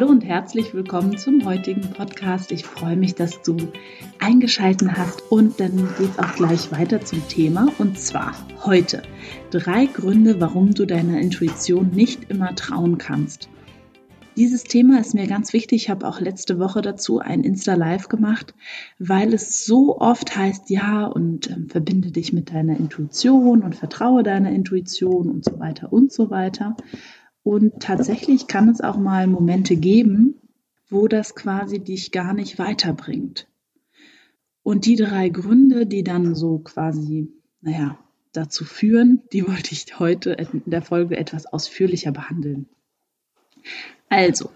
Hallo und herzlich willkommen zum heutigen Podcast. Ich freue mich, dass du eingeschalten hast und dann geht es auch gleich weiter zum Thema und zwar heute drei Gründe, warum du deiner Intuition nicht immer trauen kannst. Dieses Thema ist mir ganz wichtig. Ich habe auch letzte Woche dazu ein Insta-Live gemacht, weil es so oft heißt, ja, und ähm, verbinde dich mit deiner Intuition und vertraue deiner Intuition und so weiter und so weiter. Und tatsächlich kann es auch mal Momente geben, wo das quasi dich gar nicht weiterbringt. Und die drei Gründe, die dann so quasi, naja, dazu führen, die wollte ich heute in der Folge etwas ausführlicher behandeln. Also,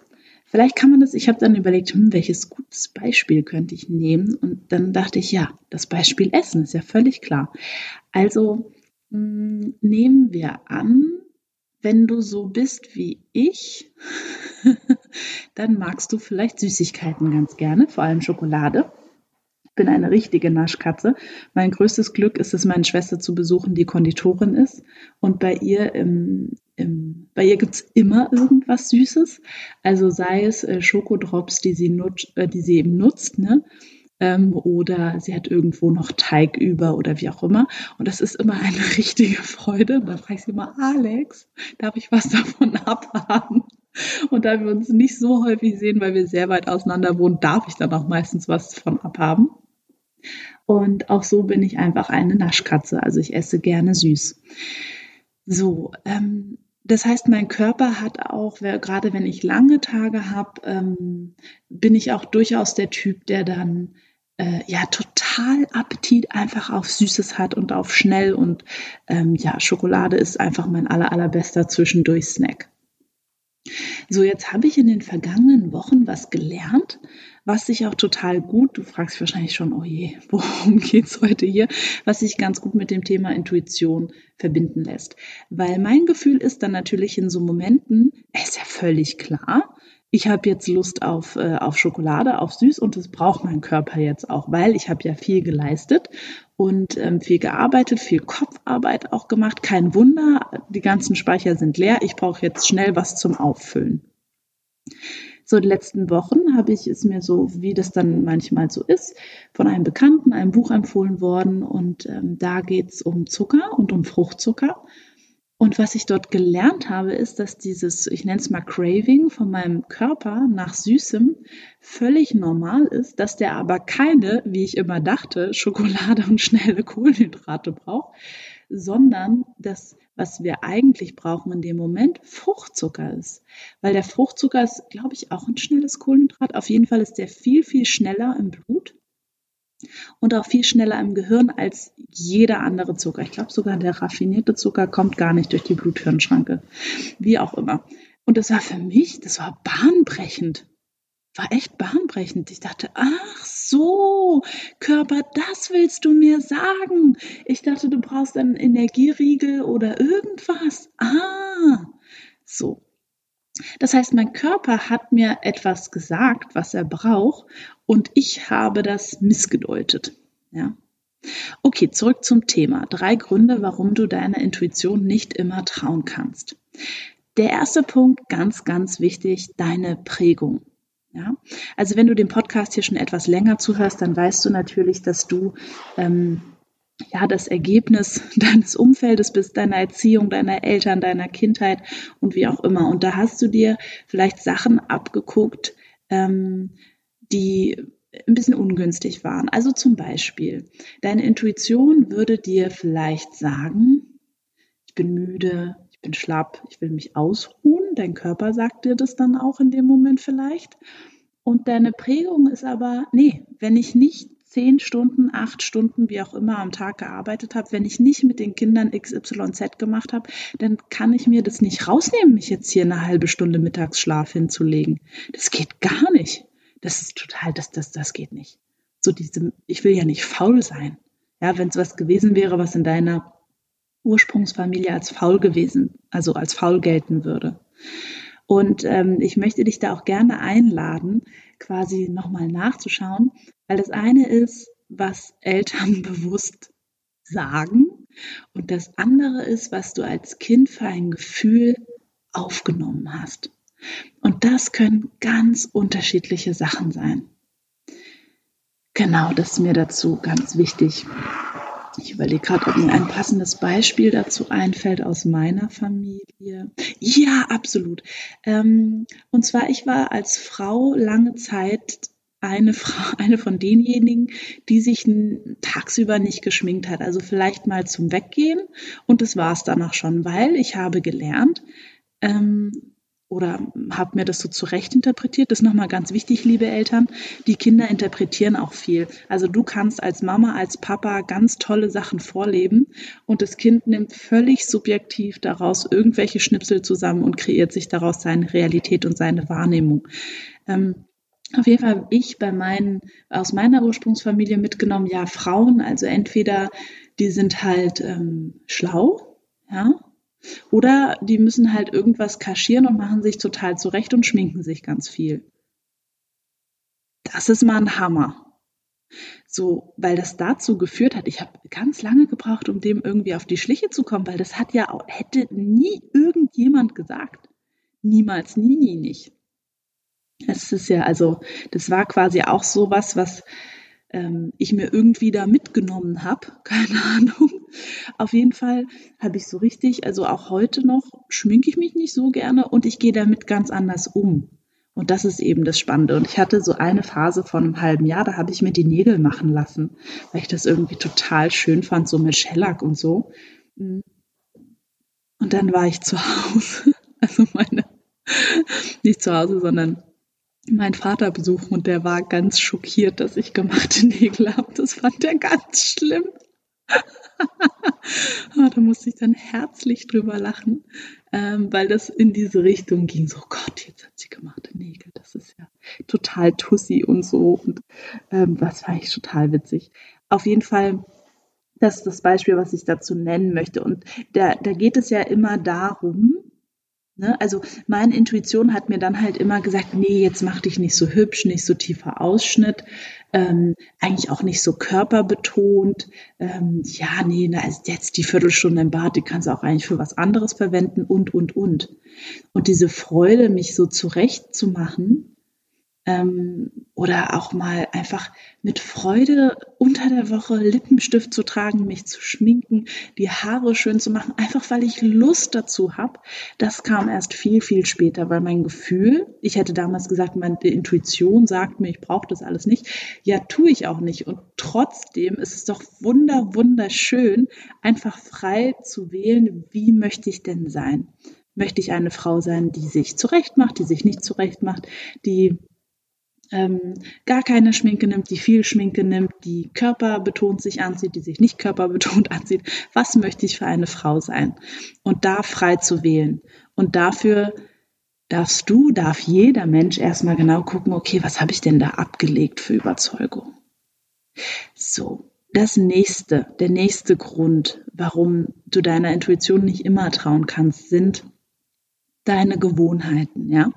vielleicht kann man das, ich habe dann überlegt, hm, welches gutes Beispiel könnte ich nehmen? Und dann dachte ich, ja, das Beispiel Essen ist ja völlig klar. Also mh, hm, nehmen wir an, wenn du so bist wie ich, dann magst du vielleicht Süßigkeiten ganz gerne, vor allem Schokolade. Ich bin eine richtige Naschkatze. Mein größtes Glück ist es, meine Schwester zu besuchen, die Konditorin ist. Und bei ihr im, im, ihr gibt's immer irgendwas Süßes. Also sei es äh, Schokodrops, die sie, nutzt, äh, die sie eben nutzt, ne? Ähm, oder sie hat irgendwo noch Teig über oder wie auch immer. Und das ist immer eine richtige Freude. Und dann frage ich sie immer, Alex, darf ich was davon abhaben? Und da wir uns nicht so häufig sehen, weil wir sehr weit auseinander wohnen, darf ich dann auch meistens was davon abhaben. Und auch so bin ich einfach eine Naschkatze. Also ich esse gerne süß. So, ähm, das heißt, mein Körper hat auch, gerade wenn ich lange Tage habe, ähm, bin ich auch durchaus der Typ, der dann äh, ja total Appetit einfach auf Süßes hat und auf schnell und ähm, ja, Schokolade ist einfach mein aller allerbester Zwischendurch-Snack. So, jetzt habe ich in den vergangenen Wochen was gelernt, was sich auch total gut, du fragst wahrscheinlich schon, oh je, worum geht's heute hier, was sich ganz gut mit dem Thema Intuition verbinden lässt. Weil mein Gefühl ist dann natürlich in so Momenten, es ist ja völlig klar, ich habe jetzt Lust auf, äh, auf Schokolade, auf Süß und das braucht mein Körper jetzt auch, weil ich habe ja viel geleistet und ähm, viel gearbeitet, viel Kopfarbeit auch gemacht. Kein Wunder, die ganzen Speicher sind leer. Ich brauche jetzt schnell was zum Auffüllen. So in den letzten Wochen habe ich es mir so, wie das dann manchmal so ist, von einem Bekannten ein Buch empfohlen worden und ähm, da geht es um Zucker und um Fruchtzucker. Und was ich dort gelernt habe, ist, dass dieses, ich nenne es mal Craving von meinem Körper nach Süßem völlig normal ist, dass der aber keine, wie ich immer dachte, Schokolade und schnelle Kohlenhydrate braucht, sondern das, was wir eigentlich brauchen in dem Moment, Fruchtzucker ist. Weil der Fruchtzucker ist, glaube ich, auch ein schnelles Kohlenhydrat. Auf jeden Fall ist der viel, viel schneller im Blut und auch viel schneller im Gehirn als jeder andere Zucker. Ich glaube sogar der raffinierte Zucker kommt gar nicht durch die Bluthirnschranke. Wie auch immer. Und das war für mich, das war bahnbrechend. War echt bahnbrechend. Ich dachte, ach so, Körper, das willst du mir sagen. Ich dachte, du brauchst einen Energieriegel oder irgendwas. Ah, so. Heißt, mein Körper hat mir etwas gesagt, was er braucht, und ich habe das missgedeutet. Ja. Okay, zurück zum Thema. Drei Gründe, warum du deiner Intuition nicht immer trauen kannst. Der erste Punkt, ganz, ganz wichtig, deine Prägung. Ja, also wenn du dem Podcast hier schon etwas länger zuhörst, dann weißt du natürlich, dass du ähm, ja, das Ergebnis deines Umfeldes bist, deiner Erziehung, deiner Eltern, deiner Kindheit und wie auch immer. Und da hast du dir vielleicht Sachen abgeguckt, ähm, die ein bisschen ungünstig waren. Also zum Beispiel, deine Intuition würde dir vielleicht sagen, ich bin müde, ich bin schlapp, ich will mich ausruhen. Dein Körper sagt dir das dann auch in dem Moment vielleicht. Und deine Prägung ist aber, nee, wenn ich nicht zehn Stunden, acht Stunden, wie auch immer am Tag gearbeitet habe, wenn ich nicht mit den Kindern XYZ gemacht habe, dann kann ich mir das nicht rausnehmen, mich jetzt hier eine halbe Stunde Mittagsschlaf hinzulegen. Das geht gar nicht. Das ist total, das, das, das geht nicht. So diese, ich will ja nicht faul sein. Ja, wenn es was gewesen wäre, was in deiner Ursprungsfamilie als faul gewesen, also als faul gelten würde. Und ähm, ich möchte dich da auch gerne einladen, quasi nochmal nachzuschauen, weil das eine ist, was Eltern bewusst sagen und das andere ist, was du als Kind für ein Gefühl aufgenommen hast. Und das können ganz unterschiedliche Sachen sein. Genau, das ist mir dazu ganz wichtig. Ich überlege gerade, ob mir ein passendes Beispiel dazu einfällt aus meiner Familie. Ja, absolut. Ähm, und zwar, ich war als Frau lange Zeit eine Frau, eine von denjenigen, die sich tagsüber nicht geschminkt hat. Also vielleicht mal zum Weggehen und das war es dann auch schon, weil ich habe gelernt, ähm, oder habe mir das so zurecht interpretiert. Das ist nochmal ganz wichtig, liebe Eltern. Die Kinder interpretieren auch viel. Also du kannst als Mama, als Papa ganz tolle Sachen vorleben und das Kind nimmt völlig subjektiv daraus irgendwelche Schnipsel zusammen und kreiert sich daraus seine Realität und seine Wahrnehmung. Ähm, auf jeden Fall ich bei meinen, aus meiner Ursprungsfamilie mitgenommen, ja, Frauen, also entweder die sind halt ähm, schlau, ja, oder die müssen halt irgendwas kaschieren und machen sich total zurecht und schminken sich ganz viel. Das ist mal ein Hammer. So, weil das dazu geführt hat, ich habe ganz lange gebraucht, um dem irgendwie auf die Schliche zu kommen, weil das hat ja auch, hätte nie irgendjemand gesagt. Niemals, nie, nie nicht. Es ist ja, also, das war quasi auch sowas, was ähm, ich mir irgendwie da mitgenommen habe. Keine Ahnung. Auf jeden Fall habe ich so richtig, also auch heute noch, schminke ich mich nicht so gerne und ich gehe damit ganz anders um. Und das ist eben das Spannende. Und ich hatte so eine Phase von einem halben Jahr, da habe ich mir die Nägel machen lassen, weil ich das irgendwie total schön fand, so mit Shellac und so. Und dann war ich zu Hause. Also meine, nicht zu Hause, sondern meinen Vater besuchen und der war ganz schockiert, dass ich gemachte Nägel habe. Das fand er ganz schlimm. Ah, da musste ich dann herzlich drüber lachen, ähm, weil das in diese Richtung ging. So, Gott, jetzt hat sie gemachte Nägel. Das ist ja total tussi und so. Und ähm, das fand ich total witzig. Auf jeden Fall, das ist das Beispiel, was ich dazu nennen möchte. Und da, da geht es ja immer darum, Ne? Also meine Intuition hat mir dann halt immer gesagt, nee, jetzt mach dich nicht so hübsch, nicht so tiefer Ausschnitt, ähm, eigentlich auch nicht so körperbetont. Ähm, ja, nee, na, also jetzt die Viertelstunde im Bad, die kannst du auch eigentlich für was anderes verwenden und, und, und. Und diese Freude, mich so zurechtzumachen, ähm, oder auch mal einfach mit Freude unter der Woche Lippenstift zu tragen, mich zu schminken, die Haare schön zu machen, einfach weil ich Lust dazu habe. Das kam erst viel, viel später, weil mein Gefühl, ich hätte damals gesagt, meine Intuition sagt mir, ich brauche das alles nicht. Ja, tue ich auch nicht. Und trotzdem ist es doch wunder, wunderschön, einfach frei zu wählen, wie möchte ich denn sein. Möchte ich eine Frau sein, die sich zurecht macht, die sich nicht zurecht macht, die ähm, gar keine Schminke nimmt, die viel Schminke nimmt, die körperbetont sich anzieht, die sich nicht körperbetont anzieht. Was möchte ich für eine Frau sein? Und da frei zu wählen. Und dafür darfst du, darf jeder Mensch erstmal genau gucken, okay, was habe ich denn da abgelegt für Überzeugung? So, das nächste, der nächste Grund, warum du deiner Intuition nicht immer trauen kannst, sind deine Gewohnheiten, ja.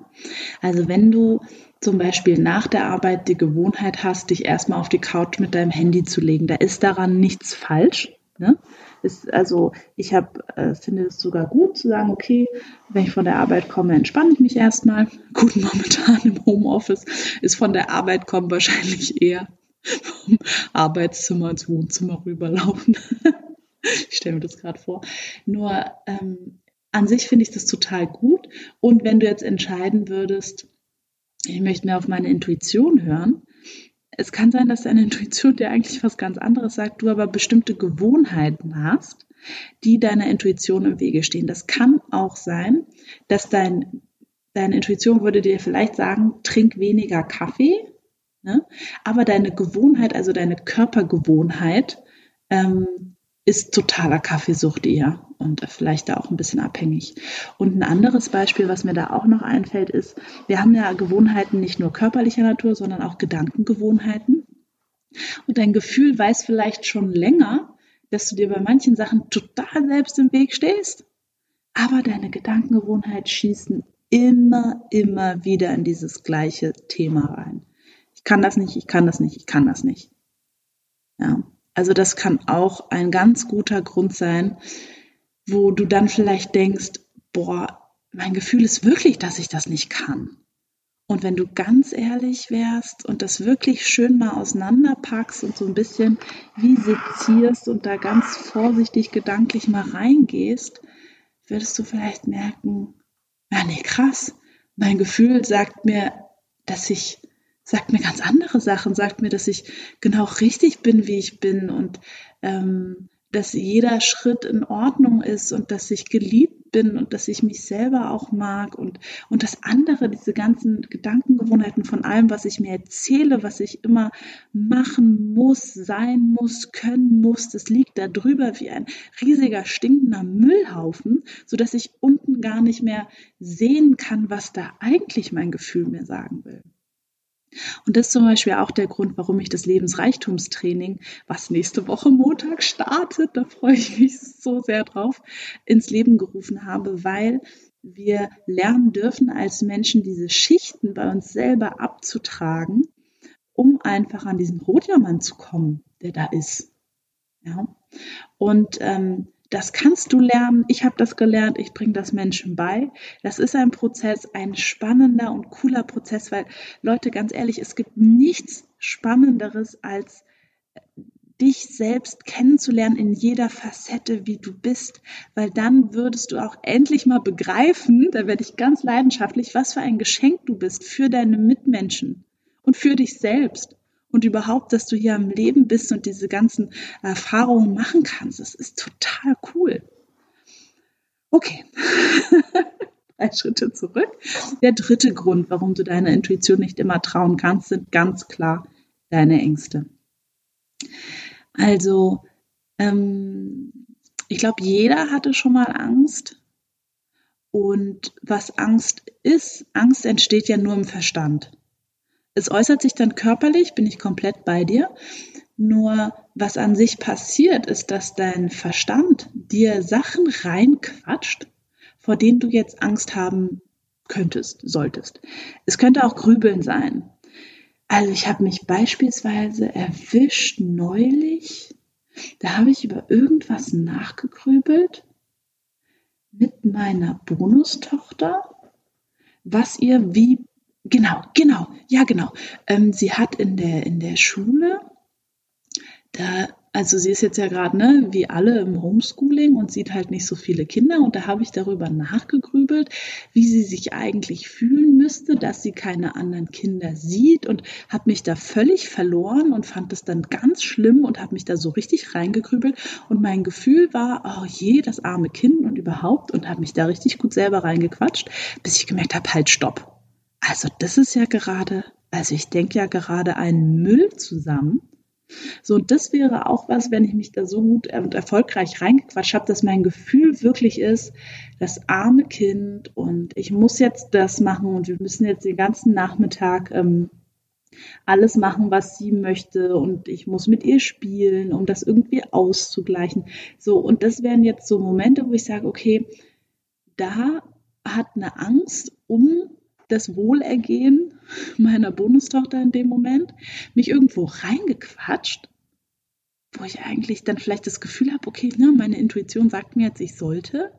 Also wenn du zum Beispiel nach der Arbeit die Gewohnheit hast, dich erstmal auf die Couch mit deinem Handy zu legen, da ist daran nichts falsch. Ne? Ist, also ich hab, äh, finde es sogar gut zu sagen, okay, wenn ich von der Arbeit komme, entspanne ich mich erstmal. Gut, momentan im Homeoffice ist von der Arbeit kommen wahrscheinlich eher vom Arbeitszimmer ins Wohnzimmer rüberlaufen. ich stelle mir das gerade vor. Nur ähm, an sich finde ich das total gut. Und wenn du jetzt entscheiden würdest, ich möchte mehr auf meine Intuition hören. Es kann sein, dass deine Intuition dir eigentlich was ganz anderes sagt, du aber bestimmte Gewohnheiten hast, die deiner Intuition im Wege stehen. Das kann auch sein, dass dein, deine Intuition würde dir vielleicht sagen, trink weniger Kaffee, ne? aber deine Gewohnheit, also deine Körpergewohnheit, ähm, ist totaler Kaffeesucht eher und vielleicht da auch ein bisschen abhängig. Und ein anderes Beispiel, was mir da auch noch einfällt, ist, wir haben ja Gewohnheiten nicht nur körperlicher Natur, sondern auch Gedankengewohnheiten. Und dein Gefühl weiß vielleicht schon länger, dass du dir bei manchen Sachen total selbst im Weg stehst, aber deine Gedankengewohnheit schießen immer, immer wieder in dieses gleiche Thema rein. Ich kann das nicht, ich kann das nicht, ich kann das nicht. Ja. Also das kann auch ein ganz guter Grund sein, wo du dann vielleicht denkst, boah, mein Gefühl ist wirklich, dass ich das nicht kann. Und wenn du ganz ehrlich wärst und das wirklich schön mal auseinanderpackst und so ein bisschen wie sezierst und da ganz vorsichtig gedanklich mal reingehst, würdest du vielleicht merken, ja nee, krass, mein Gefühl sagt mir, dass ich, sagt mir ganz andere Sachen, sagt mir, dass ich genau richtig bin, wie ich bin und ähm, dass jeder Schritt in Ordnung ist und dass ich geliebt bin und dass ich mich selber auch mag und, und das andere, diese ganzen Gedankengewohnheiten von allem, was ich mir erzähle, was ich immer machen muss, sein muss, können muss, das liegt da drüber wie ein riesiger stinkender Müllhaufen, sodass ich unten gar nicht mehr sehen kann, was da eigentlich mein Gefühl mir sagen will. Und das ist zum Beispiel auch der Grund, warum ich das Lebensreichtumstraining, was nächste Woche Montag startet, da freue ich mich so sehr drauf, ins Leben gerufen habe, weil wir lernen dürfen, als Menschen diese Schichten bei uns selber abzutragen, um einfach an diesen Rotjammern zu kommen, der da ist. Ja? Und ähm, das kannst du lernen. Ich habe das gelernt. Ich bringe das Menschen bei. Das ist ein Prozess, ein spannender und cooler Prozess, weil Leute, ganz ehrlich, es gibt nichts Spannenderes als äh, dich selbst kennenzulernen in jeder Facette, wie du bist, weil dann würdest du auch endlich mal begreifen, da werde ich ganz leidenschaftlich, was für ein Geschenk du bist für deine Mitmenschen und für dich selbst und überhaupt, dass du hier am Leben bist und diese ganzen Erfahrungen machen kannst. Das ist total cool. Okay. Drei Schritte zurück. Der dritte Grund, warum du deiner Intuition nicht immer trauen kannst, sind ganz klar deine Ängste. Also, ähm, ich glaube, jeder hatte schon mal Angst. Und was Angst ist, Angst entsteht ja nur im Verstand. Es äußert sich dann körperlich, bin ich komplett bei dir. Nur was an sich passiert, ist, dass dein Verstand dir Sachen reinquatscht, vor denen du jetzt Angst haben könntest, solltest. Es könnte auch Grübeln sein. Also ich habe mich beispielsweise erwischt neulich, da habe ich über irgendwas nachgegrübelt mit meiner Bonustochter, was ihr wie Genau, genau, ja, genau. Ähm, sie hat in der, in der Schule, da, also sie ist jetzt ja gerade, ne, wie alle im Homeschooling und sieht halt nicht so viele Kinder. Und da habe ich darüber nachgegrübelt, wie sie sich eigentlich fühlen müsste, dass sie keine anderen Kinder sieht und habe mich da völlig verloren und fand es dann ganz schlimm und habe mich da so richtig reingegrübelt. Und mein Gefühl war, oh je, das arme Kind und überhaupt und habe mich da richtig gut selber reingequatscht, bis ich gemerkt habe, halt, stopp also das ist ja gerade, also ich denke ja gerade einen Müll zusammen. So, und das wäre auch was, wenn ich mich da so gut und erfolgreich reingequatscht habe, dass mein Gefühl wirklich ist, das arme Kind und ich muss jetzt das machen und wir müssen jetzt den ganzen Nachmittag ähm, alles machen, was sie möchte und ich muss mit ihr spielen, um das irgendwie auszugleichen. So, und das wären jetzt so Momente, wo ich sage, okay, da hat eine Angst um das Wohlergehen meiner Bonustochter in dem Moment, mich irgendwo reingequatscht, wo ich eigentlich dann vielleicht das Gefühl habe, okay, ne, meine Intuition sagt mir jetzt, ich sollte.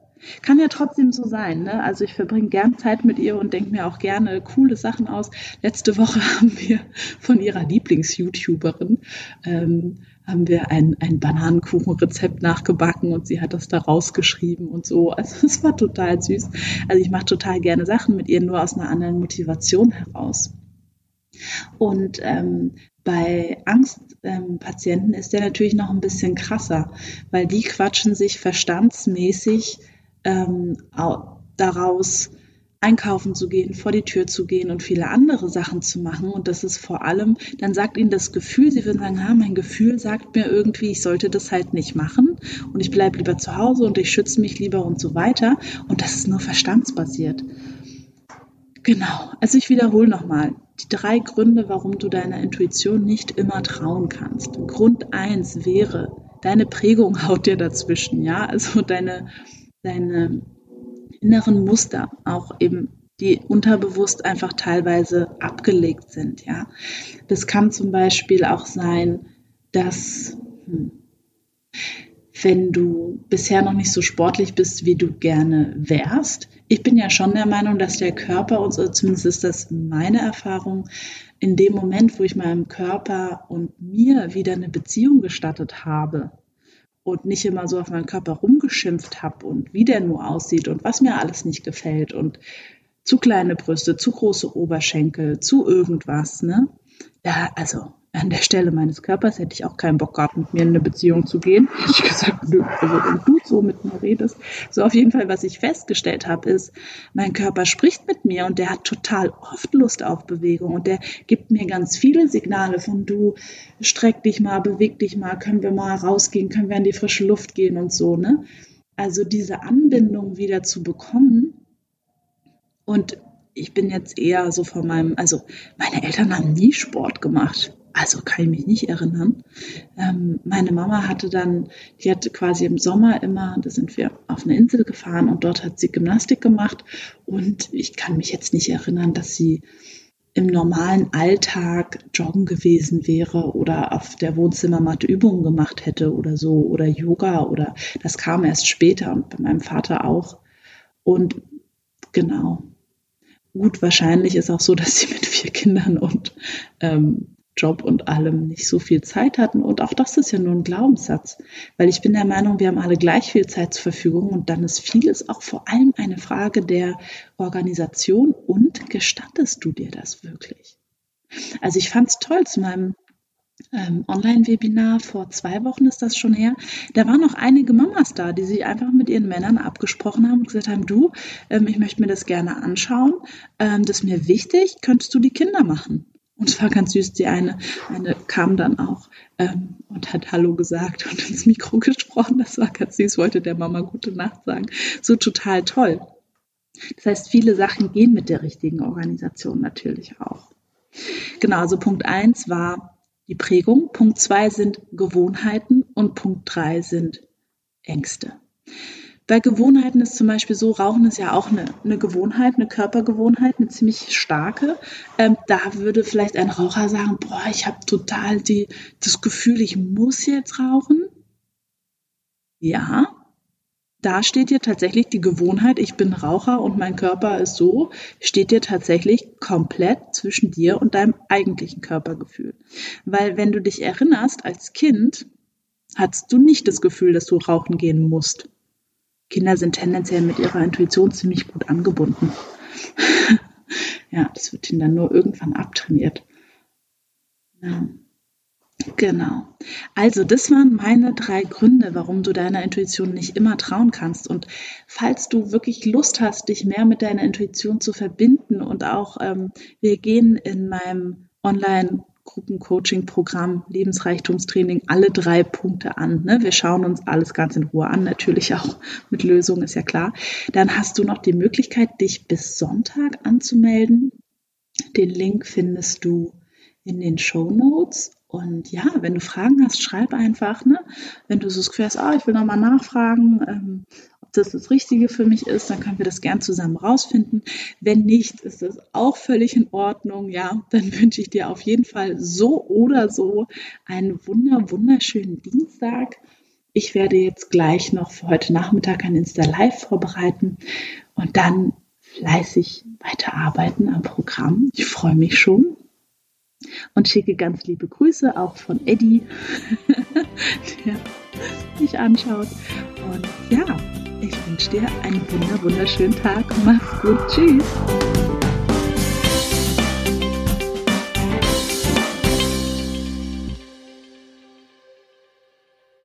Kann ja trotzdem so sein. Ne? Also ich verbringe gern Zeit mit ihr und denke mir auch gerne coole Sachen aus. Letzte Woche haben wir von ihrer Lieblings-YouTuberin ähm, haben wir ein, ein Bananenkuchenrezept nachgebacken und sie hat das da rausgeschrieben und so. Also es war total süß. Also ich mache total gerne Sachen mit ihr, nur aus einer anderen Motivation heraus. Und ähm, bei Angstpatienten ähm, ist der natürlich noch ein bisschen krasser, weil die quatschen sich verstandsmäßig ähm, daraus, einkaufen zu gehen, vor die Tür zu gehen und viele andere Sachen zu machen. Und das ist vor allem, dann sagt ihnen das Gefühl, sie würden sagen, ha, mein Gefühl sagt mir irgendwie, ich sollte das halt nicht machen und ich bleibe lieber zu Hause und ich schütze mich lieber und so weiter. Und das ist nur verstandsbasiert. Genau, also ich wiederhole nochmal. Die drei Gründe, warum du deiner Intuition nicht immer trauen kannst. Grund eins wäre, deine Prägung haut dir dazwischen, ja, also deine, deine inneren Muster auch eben die unterbewusst einfach teilweise abgelegt sind. Ja, das kann zum Beispiel auch sein, dass hm, wenn du bisher noch nicht so sportlich bist, wie du gerne wärst. Ich bin ja schon der Meinung, dass der Körper uns, also zumindest ist das meine Erfahrung, in dem Moment, wo ich meinem Körper und mir wieder eine Beziehung gestattet habe und nicht immer so auf meinen Körper rumgeschimpft habe und wie der nur aussieht und was mir alles nicht gefällt und zu kleine Brüste, zu große Oberschenkel, zu irgendwas, ne? Ja, also an der Stelle meines Körpers hätte ich auch keinen Bock gehabt, mit mir in eine Beziehung zu gehen. Ich gesagt, nö, also wenn du so mit mir redest. So auf jeden Fall, was ich festgestellt habe, ist, mein Körper spricht mit mir und der hat total oft Lust auf Bewegung und der gibt mir ganz viele Signale von du, streck dich mal, beweg dich mal, können wir mal rausgehen, können wir in die frische Luft gehen und so, ne? Also diese Anbindung wieder zu bekommen und ich bin jetzt eher so von meinem, also meine Eltern haben nie Sport gemacht. Also kann ich mich nicht erinnern. Ähm, meine Mama hatte dann, die hatte quasi im Sommer immer, da sind wir auf eine Insel gefahren und dort hat sie Gymnastik gemacht. Und ich kann mich jetzt nicht erinnern, dass sie im normalen Alltag joggen gewesen wäre oder auf der Wohnzimmermatte Übungen gemacht hätte oder so oder Yoga oder das kam erst später und bei meinem Vater auch. Und genau. Gut, wahrscheinlich ist auch so, dass sie mit vier Kindern und ähm, Job und allem nicht so viel Zeit hatten. Und auch das ist ja nur ein Glaubenssatz, weil ich bin der Meinung, wir haben alle gleich viel Zeit zur Verfügung und dann ist vieles auch vor allem eine Frage der Organisation und gestattest du dir das wirklich? Also ich fand es toll zu meinem ähm, Online-Webinar vor zwei Wochen ist das schon her. Da waren noch einige Mamas da, die sich einfach mit ihren Männern abgesprochen haben und gesagt haben, du, ähm, ich möchte mir das gerne anschauen, ähm, das ist mir wichtig, könntest du die Kinder machen? Und es war ganz süß, die eine, eine kam dann auch ähm, und hat Hallo gesagt und ins Mikro gesprochen. Das war ganz süß, wollte der Mama gute Nacht sagen. So total toll. Das heißt, viele Sachen gehen mit der richtigen Organisation natürlich auch. Genau, also Punkt eins war die Prägung, Punkt zwei sind Gewohnheiten und Punkt drei sind Ängste. Bei Gewohnheiten ist zum Beispiel so, Rauchen ist ja auch eine, eine Gewohnheit, eine Körpergewohnheit, eine ziemlich starke. Ähm, da würde vielleicht ein Raucher sagen, boah, ich habe total die, das Gefühl, ich muss jetzt rauchen. Ja, da steht dir tatsächlich die Gewohnheit, ich bin Raucher und mein Körper ist so, steht dir tatsächlich komplett zwischen dir und deinem eigentlichen Körpergefühl. Weil wenn du dich erinnerst, als Kind hattest du nicht das Gefühl, dass du rauchen gehen musst. Kinder sind tendenziell mit ihrer Intuition ziemlich gut angebunden. ja, das wird ihnen dann nur irgendwann abtrainiert. Ja. Genau. Also, das waren meine drei Gründe, warum du deiner Intuition nicht immer trauen kannst. Und falls du wirklich Lust hast, dich mehr mit deiner Intuition zu verbinden und auch, ähm, wir gehen in meinem Online- Gruppencoaching-Programm, Lebensreichtumstraining, alle drei Punkte an. Ne? Wir schauen uns alles ganz in Ruhe an, natürlich auch mit Lösungen, ist ja klar. Dann hast du noch die Möglichkeit, dich bis Sonntag anzumelden. Den Link findest du in den Show Notes. Und ja, wenn du Fragen hast, schreib einfach. Ne? Wenn du so hast, ah, ich will nochmal nachfragen, ähm, ob das das Richtige für mich ist, dann können wir das gern zusammen rausfinden. Wenn nicht, ist das auch völlig in Ordnung. Ja, dann wünsche ich dir auf jeden Fall so oder so einen wunder, wunderschönen Dienstag. Ich werde jetzt gleich noch für heute Nachmittag ein Insta Live vorbereiten und dann fleißig weiterarbeiten am Programm. Ich freue mich schon und schicke ganz liebe Grüße auch von Eddie, der mich anschaut. Und ja, ich wünsche dir einen wunder wunderschönen Tag. Mach's gut. Tschüss.